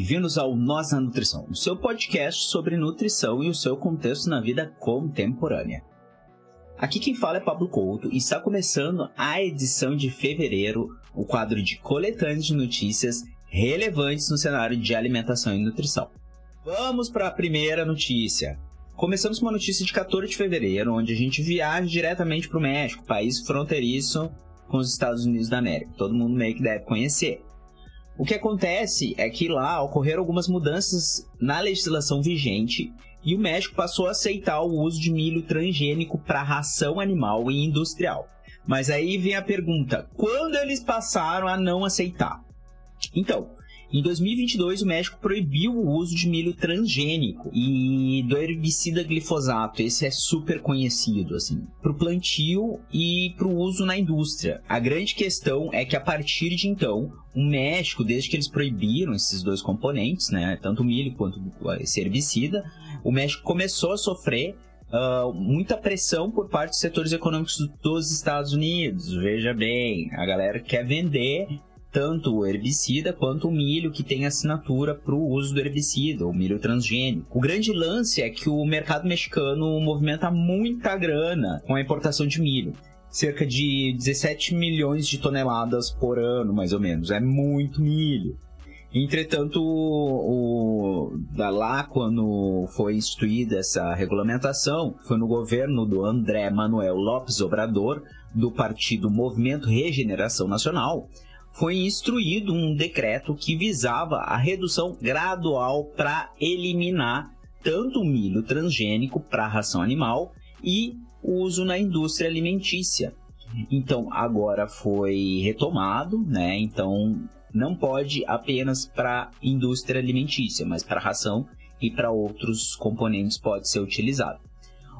Bem-vindos ao Nós na Nutrição, o seu podcast sobre nutrição e o seu contexto na vida contemporânea. Aqui quem fala é Pablo Couto e está começando a edição de fevereiro, o quadro de coletâneas de notícias relevantes no cenário de alimentação e nutrição. Vamos para a primeira notícia. Começamos com uma notícia de 14 de fevereiro, onde a gente viaja diretamente para o México, país fronteiriço com os Estados Unidos da América. Todo mundo meio que deve conhecer. O que acontece é que lá ocorreram algumas mudanças na legislação vigente e o México passou a aceitar o uso de milho transgênico para ração animal e industrial. Mas aí vem a pergunta: quando eles passaram a não aceitar? Então, em 2022, o México proibiu o uso de milho transgênico e do herbicida glifosato. Esse é super conhecido, assim, para o plantio e para o uso na indústria. A grande questão é que a partir de então, o México, desde que eles proibiram esses dois componentes, né, tanto o milho quanto esse herbicida, o México começou a sofrer Uh, muita pressão por parte dos setores econômicos dos Estados Unidos. Veja bem, a galera quer vender tanto o herbicida quanto o milho que tem assinatura para o uso do herbicida, o milho transgênico. O grande lance é que o mercado mexicano movimenta muita grana com a importação de milho. Cerca de 17 milhões de toneladas por ano, mais ou menos. É muito milho. Entretanto, o, lá quando foi instituída essa regulamentação, foi no governo do André Manuel Lopes Obrador, do partido Movimento Regeneração Nacional, foi instruído um decreto que visava a redução gradual para eliminar tanto o milho transgênico para ração animal e o uso na indústria alimentícia. Então agora foi retomado, né? Então não pode apenas para indústria alimentícia, mas para ração e para outros componentes pode ser utilizado.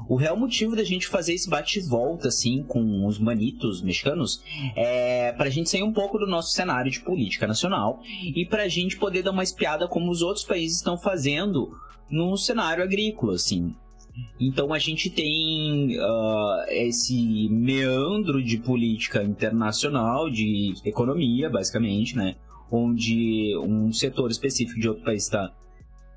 O real motivo da gente fazer esse bate-volta, assim, com os manitos mexicanos, é pra gente sair um pouco do nosso cenário de política nacional e pra gente poder dar uma espiada como os outros países estão fazendo no cenário agrícola, assim. Então a gente tem uh, esse meandro de política internacional, de economia, basicamente, né? Onde um setor específico de outro país está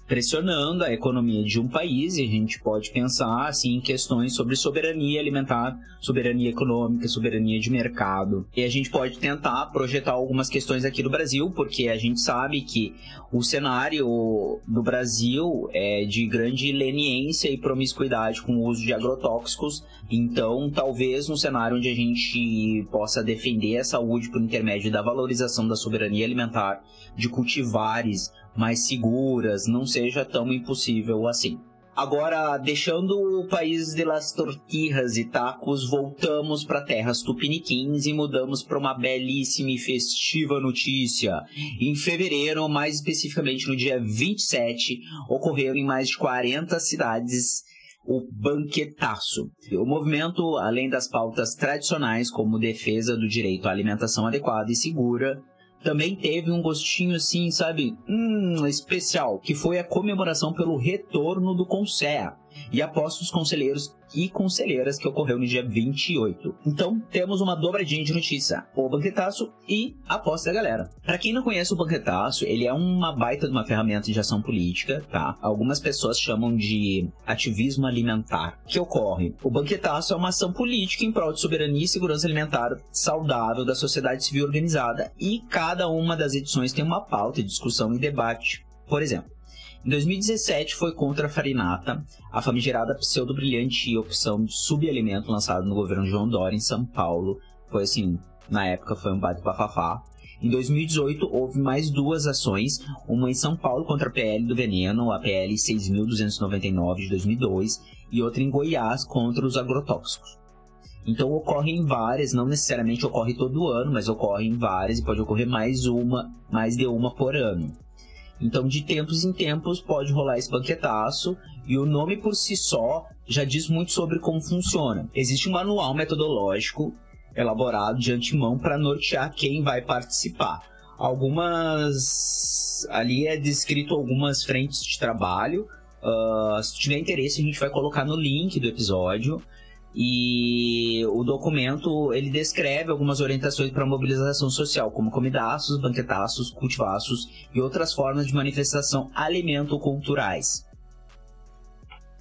pressionando a economia de um país e a gente pode pensar assim em questões sobre soberania alimentar, soberania econômica, soberania de mercado. E a gente pode tentar projetar algumas questões aqui do Brasil, porque a gente sabe que o cenário do Brasil é de grande leniência e promiscuidade com o uso de agrotóxicos. Então, talvez um cenário onde a gente possa defender a saúde por intermédio da valorização da soberania alimentar, de cultivares mais seguras, não seja tão impossível assim. Agora, deixando o país de las tortillas e tacos, voltamos para terras tupiniquins e mudamos para uma belíssima e festiva notícia. Em fevereiro, mais especificamente no dia 27, ocorreu em mais de 40 cidades o banquetaço. O movimento, além das pautas tradicionais como defesa do direito à alimentação adequada e segura, também teve um gostinho assim, sabe, hum, especial, que foi a comemoração pelo retorno do Conselho e apostos conselheiros e conselheiras que ocorreu no dia 28. Então, temos uma dobradinha de notícia: o banquetaço e a aposta da galera. Para quem não conhece o banquetaço, ele é uma baita de uma ferramenta de ação política, tá? Algumas pessoas chamam de ativismo alimentar. Que ocorre? O banquetaço é uma ação política em prol de soberania e segurança alimentar saudável da sociedade civil organizada e cada uma das edições tem uma pauta, discussão e debate. Por exemplo, em 2017 foi contra a farinata, a famigerada pseudo-brilhante opção de subalimento lançada no governo João Dória em São Paulo. Foi assim, na época foi um bate bafafá. Em 2018 houve mais duas ações, uma em São Paulo contra a PL do veneno, a PL 6.299 de 2002, e outra em Goiás contra os agrotóxicos. Então ocorre em várias, não necessariamente ocorre todo ano, mas ocorre em várias e pode ocorrer mais uma, mais de uma por ano. Então, de tempos em tempos, pode rolar esse banquetaço, e o nome por si só já diz muito sobre como funciona. Existe um manual metodológico elaborado de antemão para nortear quem vai participar. Algumas. Ali é descrito algumas frentes de trabalho. Uh, se tiver interesse, a gente vai colocar no link do episódio. E o documento ele descreve algumas orientações para mobilização social, como comidaços, banquetaços, cultivaços e outras formas de manifestação alimento-culturais.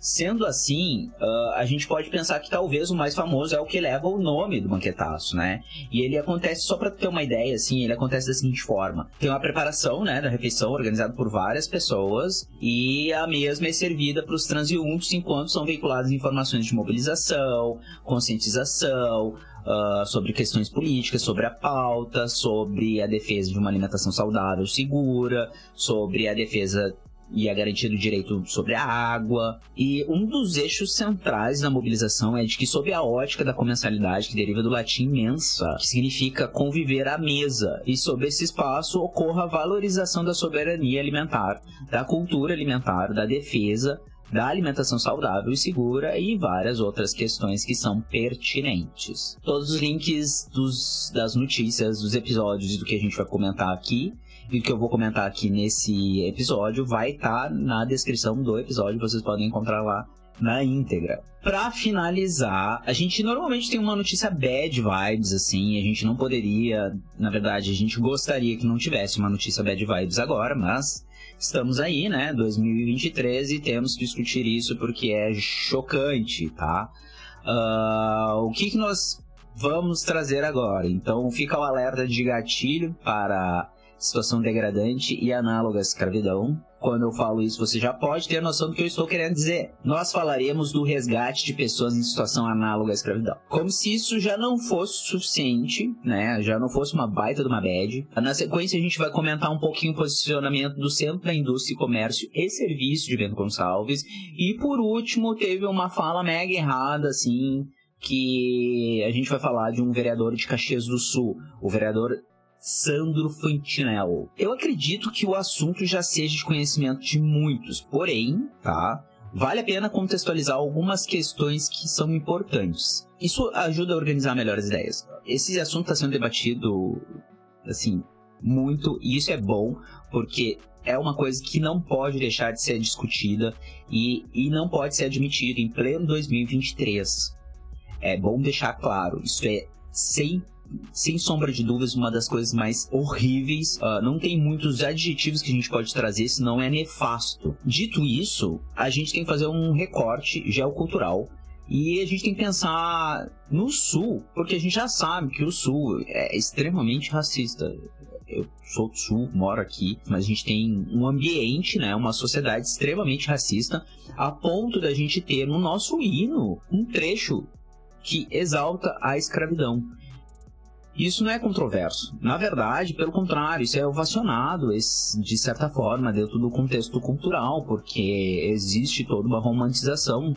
Sendo assim, uh, a gente pode pensar que talvez o mais famoso é o que leva o nome do banquetaço, né? E ele acontece, só para ter uma ideia, assim, ele acontece da seguinte forma. Tem uma preparação, né, da refeição organizada por várias pessoas e a mesma é servida para os transeuntes enquanto são veiculadas informações de mobilização, conscientização, Uh, sobre questões políticas, sobre a pauta, sobre a defesa de uma alimentação saudável, segura, sobre a defesa e a garantia do direito sobre a água. E um dos eixos centrais da mobilização é de que, sob a ótica da comensalidade, que deriva do latim mensa, que significa conviver à mesa, e sob esse espaço ocorra a valorização da soberania alimentar, da cultura alimentar, da defesa da alimentação saudável e segura e várias outras questões que são pertinentes. Todos os links dos, das notícias, dos episódios e do que a gente vai comentar aqui que eu vou comentar aqui nesse episódio vai estar tá na descrição do episódio, vocês podem encontrar lá na íntegra. Para finalizar, a gente normalmente tem uma notícia bad vibes assim, a gente não poderia, na verdade, a gente gostaria que não tivesse uma notícia bad vibes agora, mas estamos aí, né, 2023 e temos que discutir isso porque é chocante, tá? Uh, o que, que nós vamos trazer agora? Então fica o alerta de gatilho para situação degradante e análoga à escravidão. Quando eu falo isso, você já pode ter noção do que eu estou querendo dizer. Nós falaremos do resgate de pessoas em situação análoga à escravidão. Como se isso já não fosse suficiente, né? Já não fosse uma baita de uma bad. Na sequência, a gente vai comentar um pouquinho o posicionamento do Centro da Indústria, Comércio e Serviço de Bento Gonçalves. E por último, teve uma fala mega errada, assim, que a gente vai falar de um vereador de Caxias do Sul, o vereador Sandro Fantinel. Eu acredito que o assunto já seja de conhecimento de muitos, porém, tá? Vale a pena contextualizar algumas questões que são importantes. Isso ajuda a organizar melhor as ideias. Esse assunto está sendo debatido, assim, muito, e isso é bom, porque é uma coisa que não pode deixar de ser discutida e, e não pode ser admitido em pleno 2023. É bom deixar claro, isso é sem sem sombra de dúvidas, uma das coisas mais horríveis. Uh, não tem muitos adjetivos que a gente pode trazer, senão é nefasto. Dito isso, a gente tem que fazer um recorte geocultural e a gente tem que pensar no Sul, porque a gente já sabe que o Sul é extremamente racista. Eu sou do Sul, moro aqui, mas a gente tem um ambiente, né, uma sociedade extremamente racista, a ponto da gente ter no nosso hino um trecho que exalta a escravidão. Isso não é controverso. Na verdade, pelo contrário, isso é ovacionado, de certa forma, dentro do contexto cultural, porque existe toda uma romantização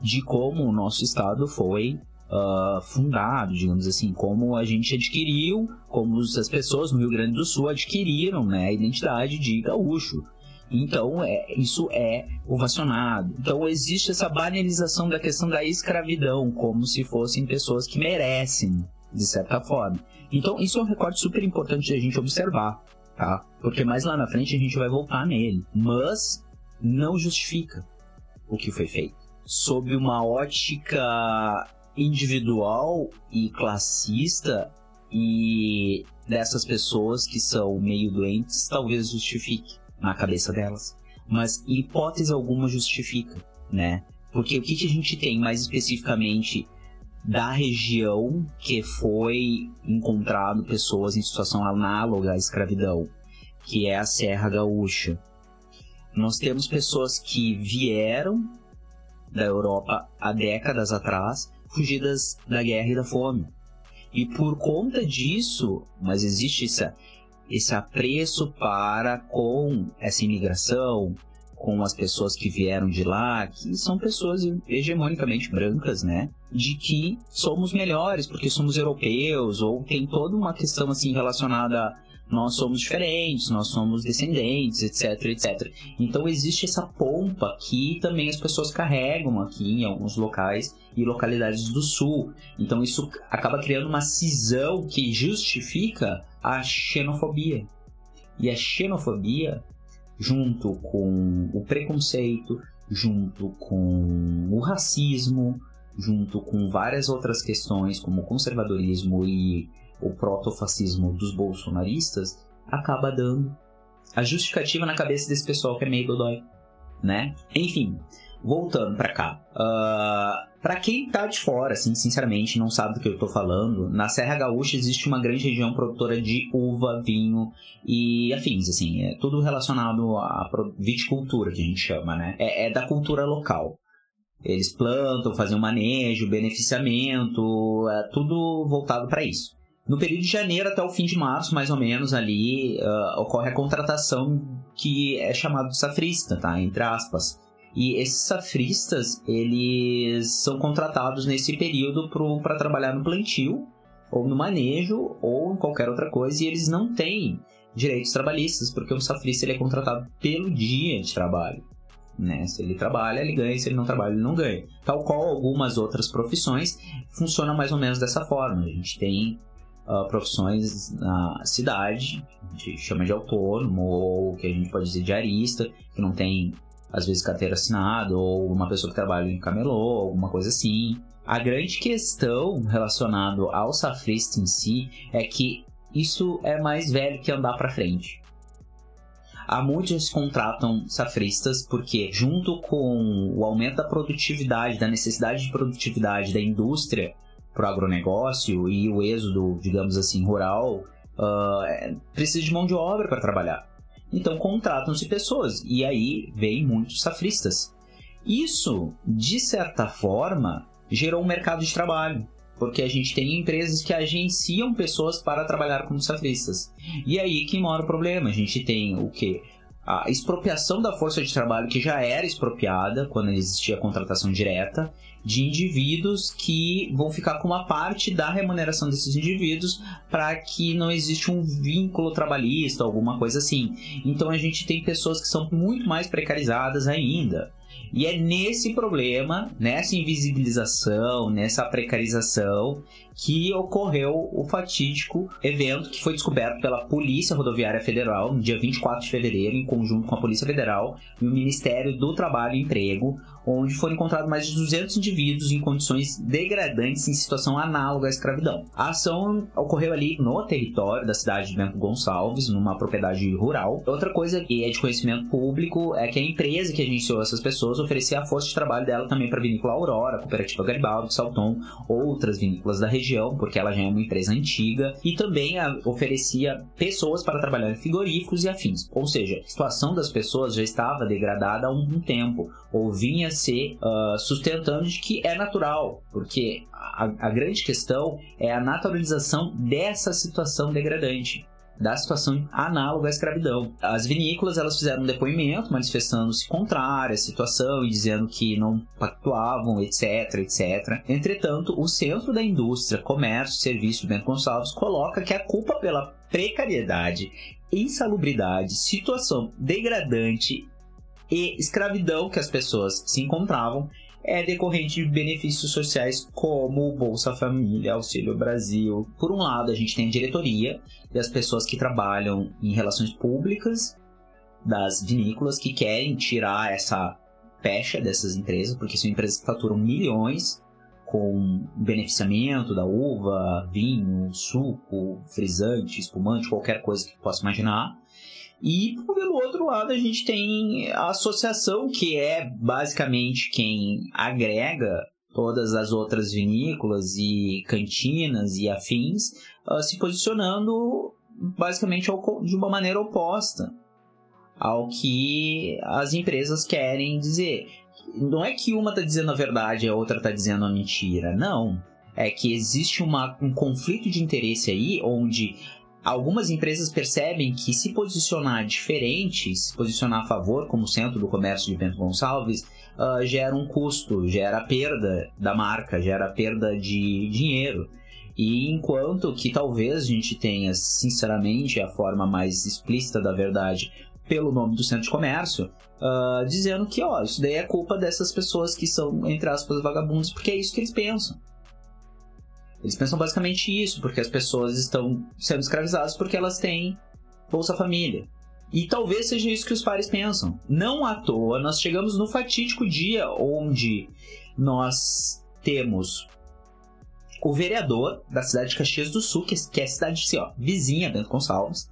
de como o nosso Estado foi uh, fundado, digamos assim, como a gente adquiriu, como as pessoas no Rio Grande do Sul adquiriram né, a identidade de gaúcho. Então, é, isso é ovacionado. Então, existe essa banalização da questão da escravidão, como se fossem pessoas que merecem de certa forma. Então, isso é um recorte super importante de a gente observar, tá? Porque mais lá na frente a gente vai voltar nele. Mas não justifica o que foi feito. Sob uma ótica individual e classista e dessas pessoas que são meio doentes, talvez justifique na cabeça delas. Mas em hipótese alguma justifica, né? Porque o que, que a gente tem mais especificamente da região que foi encontrado pessoas em situação análoga à escravidão, que é a Serra Gaúcha. Nós temos pessoas que vieram da Europa há décadas atrás, fugidas da guerra e da fome. E por conta disso, mas existe esse, esse apreço para com essa imigração, com as pessoas que vieram de lá, que são pessoas hegemonicamente brancas, né? De que somos melhores porque somos europeus, ou tem toda uma questão assim relacionada nós somos diferentes, nós somos descendentes, etc, etc. Então existe essa pompa que também as pessoas carregam aqui em alguns locais e localidades do sul. Então isso acaba criando uma cisão que justifica a xenofobia. E a xenofobia, junto com o preconceito, junto com o racismo, junto com várias outras questões como o conservadorismo e o protofascismo dos bolsonaristas, acaba dando a justificativa na cabeça desse pessoal que é meio dodói, né? Enfim, voltando para cá. Uh, para quem tá de fora, assim, sinceramente, não sabe do que eu tô falando, na Serra Gaúcha existe uma grande região produtora de uva, vinho e afins, assim, é tudo relacionado à viticultura, que a gente chama, né? É, é da cultura local. Eles plantam, fazem o manejo, beneficiamento, é tudo voltado para isso. No período de janeiro até o fim de março, mais ou menos, ali, uh, ocorre a contratação que é chamado de safrista, tá? Entre aspas. E esses safristas, eles são contratados nesse período para trabalhar no plantio, ou no manejo, ou em qualquer outra coisa, e eles não têm direitos trabalhistas, porque o safrista ele é contratado pelo dia de trabalho. Né? Se ele trabalha, ele ganha, se ele não trabalha, ele não ganha. Tal qual algumas outras profissões, funciona mais ou menos dessa forma. A gente tem uh, profissões na cidade, a gente chama de autônomo, ou que a gente pode dizer diarista, que não tem, às vezes, carteira assinada, ou uma pessoa que trabalha em camelô, alguma coisa assim. A grande questão relacionada ao safrista em si é que isso é mais velho que andar para frente. Há muitos que contratam safristas porque, junto com o aumento da produtividade, da necessidade de produtividade da indústria, para o agronegócio e o êxodo, digamos assim, rural, uh, precisa de mão de obra para trabalhar. Então contratam-se pessoas e aí vem muitos safristas. Isso, de certa forma, gerou um mercado de trabalho, porque a gente tem empresas que agenciam pessoas para trabalhar como safristas. E aí que mora o problema. A gente tem o que? A expropriação da força de trabalho que já era expropriada quando existia a contratação direta de indivíduos que vão ficar com uma parte da remuneração desses indivíduos para que não existe um vínculo trabalhista, alguma coisa assim. Então a gente tem pessoas que são muito mais precarizadas ainda. E é nesse problema, nessa invisibilização, nessa precarização, que ocorreu o fatídico evento que foi descoberto pela Polícia Rodoviária Federal no dia 24 de fevereiro, em conjunto com a Polícia Federal e o Ministério do Trabalho e Emprego, onde foram encontrados mais de 200 indivíduos em condições degradantes em situação análoga à escravidão. A ação ocorreu ali no território da cidade de Bento Gonçalves, numa propriedade rural. Outra coisa que é de conhecimento público é que a empresa que agenciou essas pessoas oferecia a força de trabalho dela também para a vinícola Aurora, a Cooperativa Garibaldi, Salton, outras vinícolas da região porque ela já é uma empresa antiga, e também oferecia pessoas para trabalhar em frigoríficos e afins. Ou seja, a situação das pessoas já estava degradada há um tempo, ou vinha se uh, sustentando de que é natural, porque a, a grande questão é a naturalização dessa situação degradante da situação análoga à escravidão. As vinícolas elas fizeram um depoimento manifestando-se contrária à situação e dizendo que não pactuavam, etc, etc. Entretanto, o Centro da Indústria, Comércio e Serviço de Bento Gonçalves coloca que a culpa pela precariedade, insalubridade, situação degradante e escravidão que as pessoas se encontravam é decorrente de benefícios sociais como Bolsa Família, Auxílio Brasil. Por um lado, a gente tem a diretoria e as pessoas que trabalham em relações públicas das vinícolas que querem tirar essa pecha dessas empresas, porque são empresas que faturam milhões com beneficiamento da uva, vinho, suco, frisante, espumante, qualquer coisa que possa imaginar. E pelo outro lado, a gente tem a associação, que é basicamente quem agrega todas as outras vinícolas e cantinas e afins, uh, se posicionando basicamente de uma maneira oposta ao que as empresas querem dizer. Não é que uma está dizendo a verdade e a outra está dizendo a mentira. Não. É que existe uma, um conflito de interesse aí onde algumas empresas percebem que se posicionar diferente, se posicionar a favor como centro do comércio de Bento Gonçalves, uh, gera um custo, gera perda da marca, gera perda de dinheiro. E enquanto que talvez a gente tenha, sinceramente, a forma mais explícita da verdade pelo nome do centro de comércio, uh, dizendo que, ó, isso daí é culpa dessas pessoas que são, entre aspas, vagabundos, porque é isso que eles pensam. Eles pensam basicamente isso, porque as pessoas estão sendo escravizadas porque elas têm Bolsa Família. E talvez seja isso que os pares pensam. Não à toa, nós chegamos no fatídico dia onde nós temos o vereador da cidade de Caxias do Sul, que é a cidade assim, ó, vizinha, Bento Gonçalves,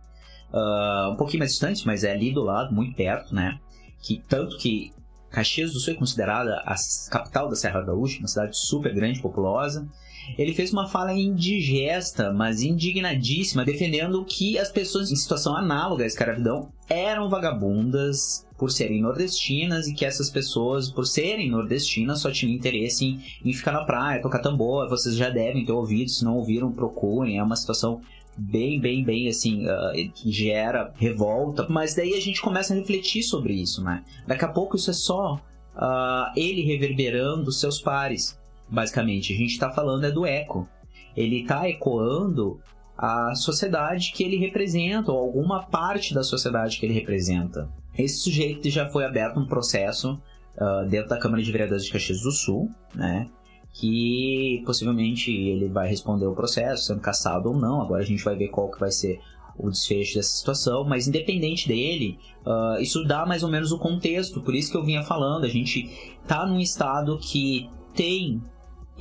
uh, um pouquinho mais distante, mas é ali do lado, muito perto, né? Que tanto que Caxias do Sul é considerada a capital da Serra Gaúcha, uma cidade super grande, populosa. Ele fez uma fala indigesta, mas indignadíssima, defendendo que as pessoas em situação análoga à escravidão eram vagabundas por serem nordestinas e que essas pessoas, por serem nordestinas, só tinham interesse em, em ficar na praia, tocar tambor. Vocês já devem ter ouvido, se não ouviram, procurem. É uma situação bem, bem, bem assim, uh, gera revolta. Mas daí a gente começa a refletir sobre isso, né? Daqui a pouco isso é só uh, ele reverberando seus pares basicamente. A gente está falando é do eco. Ele está ecoando a sociedade que ele representa, ou alguma parte da sociedade que ele representa. Esse sujeito já foi aberto um processo uh, dentro da Câmara de Vereadores de Caxias do Sul, né? Que possivelmente ele vai responder o processo, sendo caçado ou não. Agora a gente vai ver qual que vai ser o desfecho dessa situação, mas independente dele, uh, isso dá mais ou menos o contexto, por isso que eu vinha falando, a gente tá num estado que tem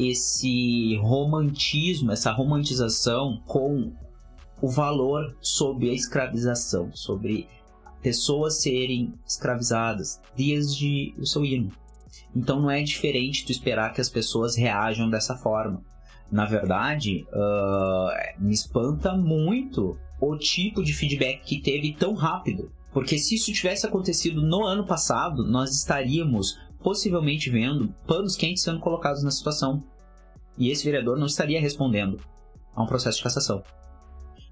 esse romantismo, essa romantização com o valor sobre a escravização, sobre pessoas serem escravizadas desde o seu hino. Então não é diferente tu esperar que as pessoas reajam dessa forma. Na verdade, uh, me espanta muito o tipo de feedback que teve tão rápido. Porque se isso tivesse acontecido no ano passado, nós estaríamos possivelmente vendo panos quentes sendo colocados na situação. E esse vereador não estaria respondendo a um processo de cassação.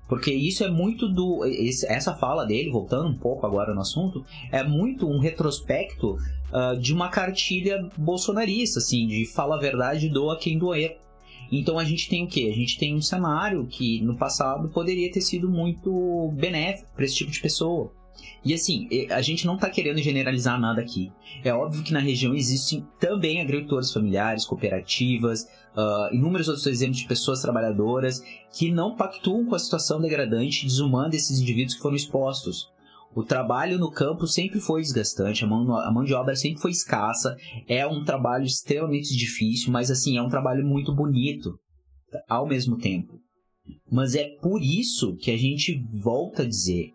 Porque isso é muito do. Essa fala dele, voltando um pouco agora no assunto, é muito um retrospecto uh, de uma cartilha bolsonarista, assim, de fala a verdade, doa quem doer. Então a gente tem o quê? A gente tem um cenário que no passado poderia ter sido muito benéfico para esse tipo de pessoa. E assim, a gente não está querendo generalizar nada aqui. É óbvio que na região existem também agricultores familiares, cooperativas, uh, inúmeros outros exemplos de pessoas trabalhadoras que não pactuam com a situação degradante e desumana desses indivíduos que foram expostos. O trabalho no campo sempre foi desgastante, a mão, a mão de obra sempre foi escassa, é um trabalho extremamente difícil, mas assim, é um trabalho muito bonito ao mesmo tempo. Mas é por isso que a gente volta a dizer,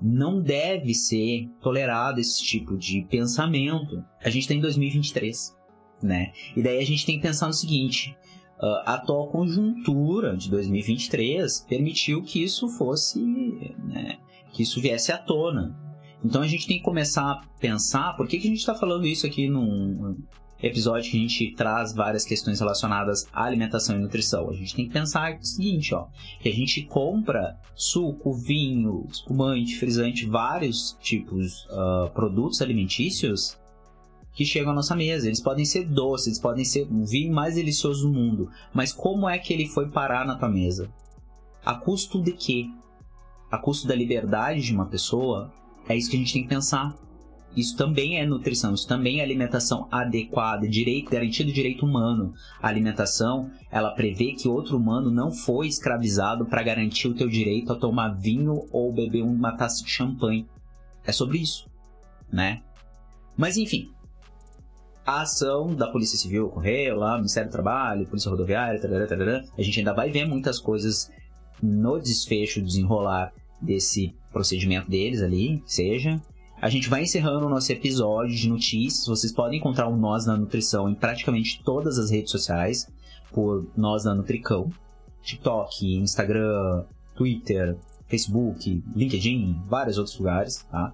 não deve ser tolerado esse tipo de pensamento. A gente está em 2023, né? E daí a gente tem que pensar no seguinte: a atual conjuntura de 2023 permitiu que isso fosse, né, que isso viesse à tona. Então a gente tem que começar a pensar por que, que a gente está falando isso aqui num, episódio que a gente traz várias questões relacionadas à alimentação e nutrição. A gente tem que pensar o seguinte, ó, que a gente compra suco, vinho, espumante, frisante, vários tipos uh, produtos alimentícios que chegam à nossa mesa. Eles podem ser doces, eles podem ser o vinho mais delicioso do mundo, mas como é que ele foi parar na tua mesa? A custo de quê? A custo da liberdade de uma pessoa? É isso que a gente tem que pensar. Isso também é nutrição, isso também é alimentação adequada, direito, garantido direito humano. A alimentação, ela prevê que outro humano não foi escravizado para garantir o teu direito a tomar vinho ou beber uma taça de champanhe. É sobre isso, né? Mas enfim, a ação da Polícia Civil ocorreu lá, Ministério do Trabalho, Polícia Rodoviária, tarará, tarará. a gente ainda vai ver muitas coisas no desfecho, desenrolar desse procedimento deles ali, seja. A gente vai encerrando o nosso episódio de notícias. Vocês podem encontrar o Nós na Nutrição em praticamente todas as redes sociais por Nós na Nutricão. TikTok, Instagram, Twitter, Facebook, LinkedIn, vários outros lugares, tá?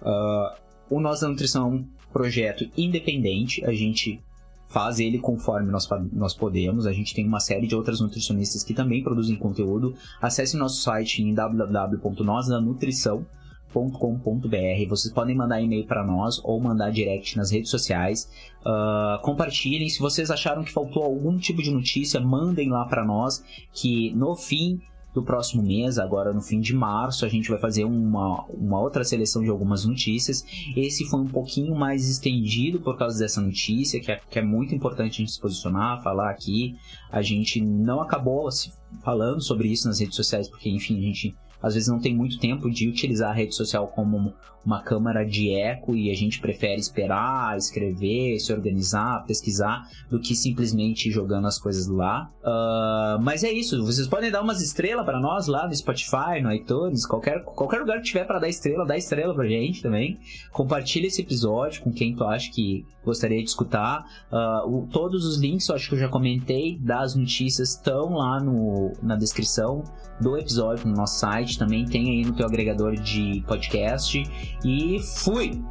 Uh, o Nós na Nutrição é um projeto independente. A gente faz ele conforme nós, nós podemos. A gente tem uma série de outras nutricionistas que também produzem conteúdo. Acesse nosso site em www.nosnanutrição.com .com.br. Vocês podem mandar e-mail para nós ou mandar direct nas redes sociais. Uh, compartilhem. Se vocês acharam que faltou algum tipo de notícia, mandem lá para nós. Que no fim do próximo mês, agora no fim de março, a gente vai fazer uma, uma outra seleção de algumas notícias. Esse foi um pouquinho mais estendido por causa dessa notícia, que é, que é muito importante a gente se posicionar, falar aqui. A gente não acabou falando sobre isso nas redes sociais, porque, enfim, a gente às vezes não tem muito tempo de utilizar a rede social como uma câmara de eco e a gente prefere esperar, escrever, se organizar, pesquisar, do que simplesmente jogando as coisas lá. Uh, mas é isso, vocês podem dar umas estrelas para nós lá no Spotify, no iTunes, qualquer, qualquer lugar que tiver para dar estrela, dá estrela pra gente também. Compartilha esse episódio com quem tu acha que gostaria de escutar. Uh, o, todos os links, eu acho que eu já comentei, das notícias estão lá no, na descrição do episódio no nosso site, também tem aí no teu agregador de podcast. E fui!